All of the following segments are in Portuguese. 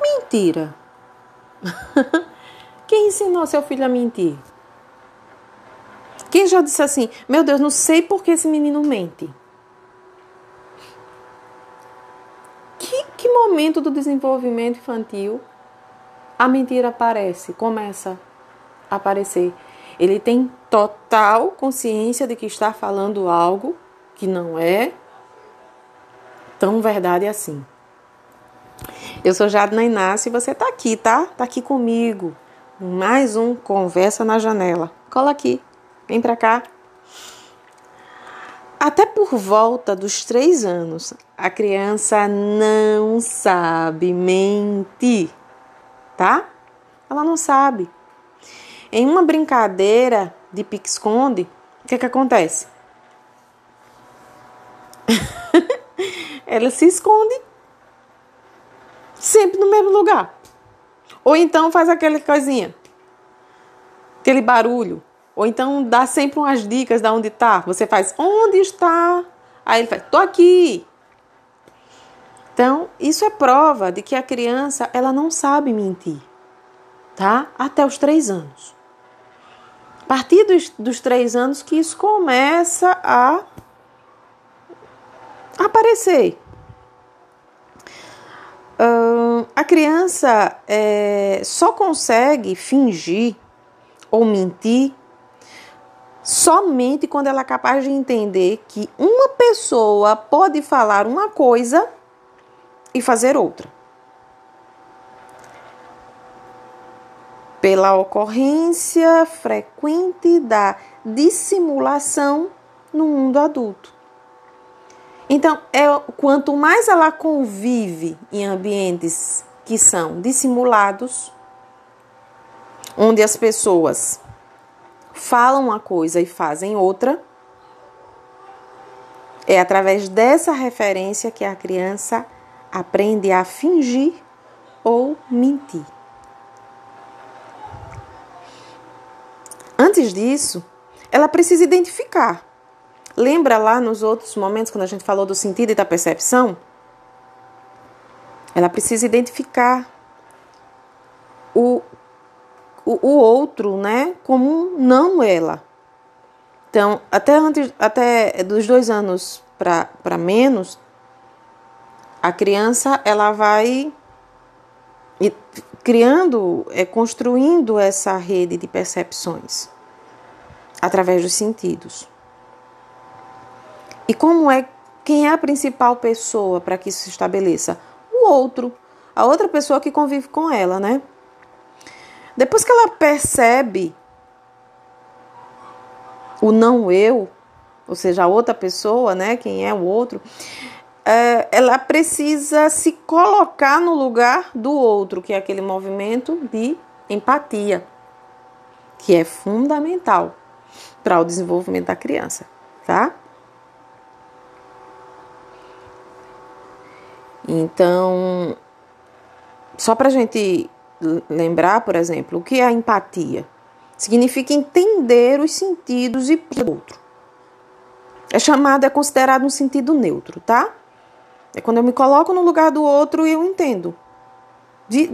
Mentira. Quem ensinou seu filho a mentir? Quem já disse assim, meu Deus, não sei por que esse menino mente? Que, que momento do desenvolvimento infantil a mentira aparece, começa a aparecer? Ele tem total consciência de que está falando algo que não é tão verdade assim. Eu sou Jadna Inácio e você está aqui, tá? Tá aqui comigo. Mais um Conversa na Janela. Cola aqui. Vem pra cá. Até por volta dos três anos, a criança não sabe mentir, tá? Ela não sabe. Em uma brincadeira de pique-esconde, o que, que acontece? Ela se esconde sempre no mesmo lugar. Ou então faz aquela coisinha, aquele barulho ou então dá sempre umas dicas de onde está. Você faz onde está? Aí ele faz, tô aqui. Então, isso é prova de que a criança ela não sabe mentir, tá? Até os três anos. A partir dos, dos três anos que isso começa a aparecer. Uh, a criança é, só consegue fingir ou mentir somente quando ela é capaz de entender que uma pessoa pode falar uma coisa e fazer outra. Pela ocorrência frequente da dissimulação no mundo adulto. Então, é, quanto mais ela convive em ambientes que são dissimulados, onde as pessoas falam uma coisa e fazem outra. É através dessa referência que a criança aprende a fingir ou mentir. Antes disso, ela precisa identificar. Lembra lá nos outros momentos quando a gente falou do sentido e da percepção? Ela precisa identificar o o, o outro, né, como não ela. Então, até antes, até dos dois anos para menos, a criança ela vai criando, é, construindo essa rede de percepções através dos sentidos. E como é quem é a principal pessoa para que isso se estabeleça? O outro, a outra pessoa que convive com ela, né? Depois que ela percebe o não eu, ou seja, a outra pessoa, né, quem é o outro, é, ela precisa se colocar no lugar do outro, que é aquele movimento de empatia, que é fundamental para o desenvolvimento da criança, tá? Então, só para a gente lembrar, por exemplo, o que é a empatia? Significa entender os sentidos e do outro. É chamado, é considerado um sentido neutro, tá? É quando eu me coloco no lugar do outro e eu entendo de,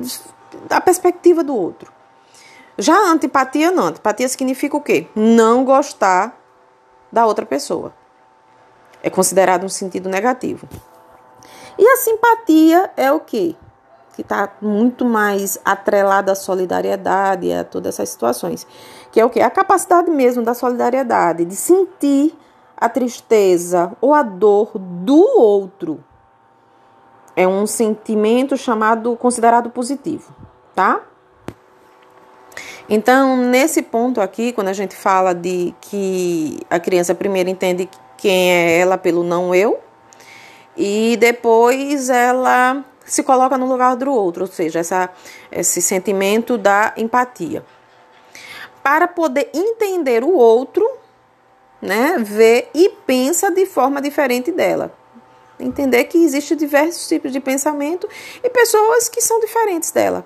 da perspectiva do outro. Já a antipatia não. Antipatia significa o quê? Não gostar da outra pessoa. É considerado um sentido negativo. E a simpatia é o quê? que está muito mais atrelada à solidariedade a todas essas situações. Que é o que? A capacidade mesmo da solidariedade, de sentir a tristeza ou a dor do outro. É um sentimento chamado, considerado positivo, tá? Então, nesse ponto aqui, quando a gente fala de que a criança primeiro entende quem é ela pelo não eu, e depois ela se coloca no lugar do outro, ou seja, essa, esse sentimento da empatia. Para poder entender o outro, né, vê e pensa de forma diferente dela. Entender que existe diversos tipos de pensamento e pessoas que são diferentes dela.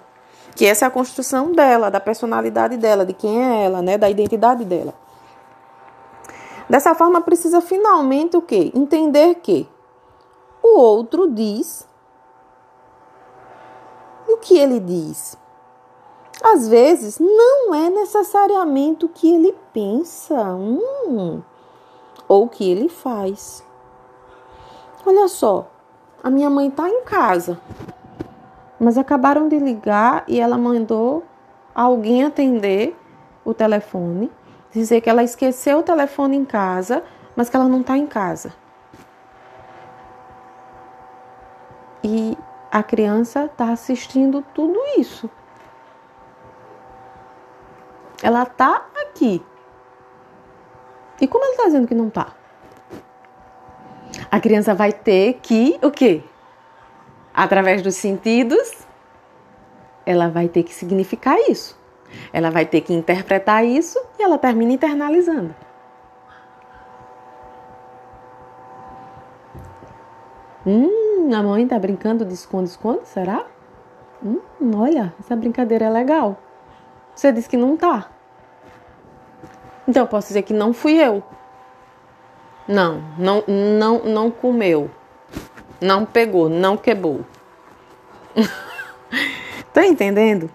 Que essa é a construção dela, da personalidade dela, de quem é ela, né, da identidade dela. Dessa forma, precisa finalmente o quê? Entender que o outro diz o que ele diz? Às vezes não é necessariamente o que ele pensa hum, ou o que ele faz. Olha só, a minha mãe está em casa, mas acabaram de ligar e ela mandou alguém atender o telefone, dizer que ela esqueceu o telefone em casa, mas que ela não está em casa. E a criança está assistindo tudo isso. Ela está aqui. E como ela está dizendo que não está? A criança vai ter que o quê? Através dos sentidos, ela vai ter que significar isso. Ela vai ter que interpretar isso e ela termina internalizando. Hum, a mãe tá brincando de esconde-esconde, será? Hum, olha, essa brincadeira é legal. Você disse que não tá. Então eu posso dizer que não fui eu. Não, não, não, não comeu. Não pegou, não quebrou. tá entendendo?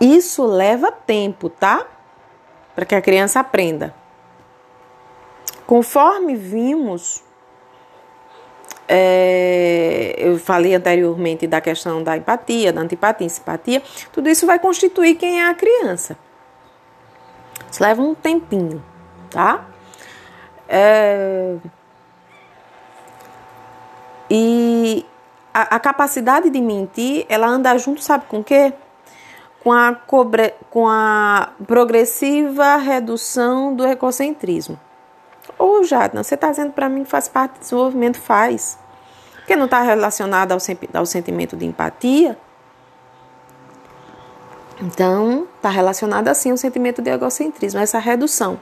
Isso leva tempo, tá? Para que a criança aprenda. Conforme vimos, é, eu falei anteriormente da questão da empatia, da antipatia, simpatia, tudo isso vai constituir quem é a criança. Isso leva um tempinho, tá? É, e a, a, capacidade de mentir, ela anda junto, sabe com o quê? Com a, cobre, com a progressiva redução do egocentrismo. Ou Jadna, você está dizendo para mim que faz parte do desenvolvimento? Faz. Porque não está relacionado ao, ao sentimento de empatia? Então, está relacionado assim ao sentimento de egocentrismo, essa redução.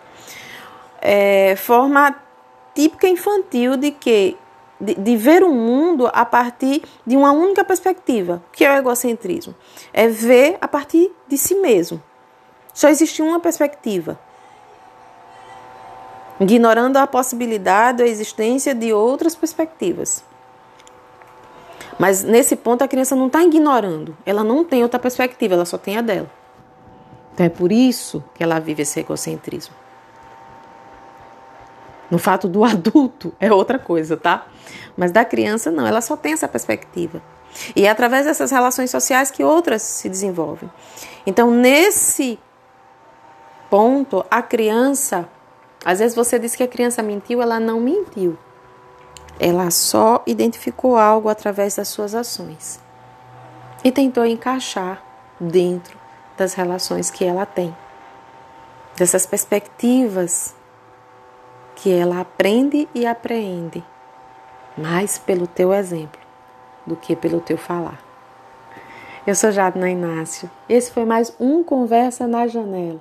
É, forma típica infantil de que de, de, ver o mundo a partir de uma única perspectiva, que é o egocentrismo. É ver a partir de si mesmo. Só existe uma perspectiva ignorando a possibilidade da existência de outras perspectivas. Mas nesse ponto a criança não está ignorando, ela não tem outra perspectiva, ela só tem a dela. Então é por isso que ela vive esse egocentrismo. No fato do adulto é outra coisa, tá? Mas da criança não, ela só tem essa perspectiva. E é através dessas relações sociais que outras se desenvolvem. Então, nesse ponto, a criança às vezes você diz que a criança mentiu, ela não mentiu. Ela só identificou algo através das suas ações e tentou encaixar dentro das relações que ela tem, dessas perspectivas que ela aprende e apreende, mais pelo teu exemplo do que pelo teu falar. Eu sou Jadna Inácio. Esse foi mais um Conversa na Janela.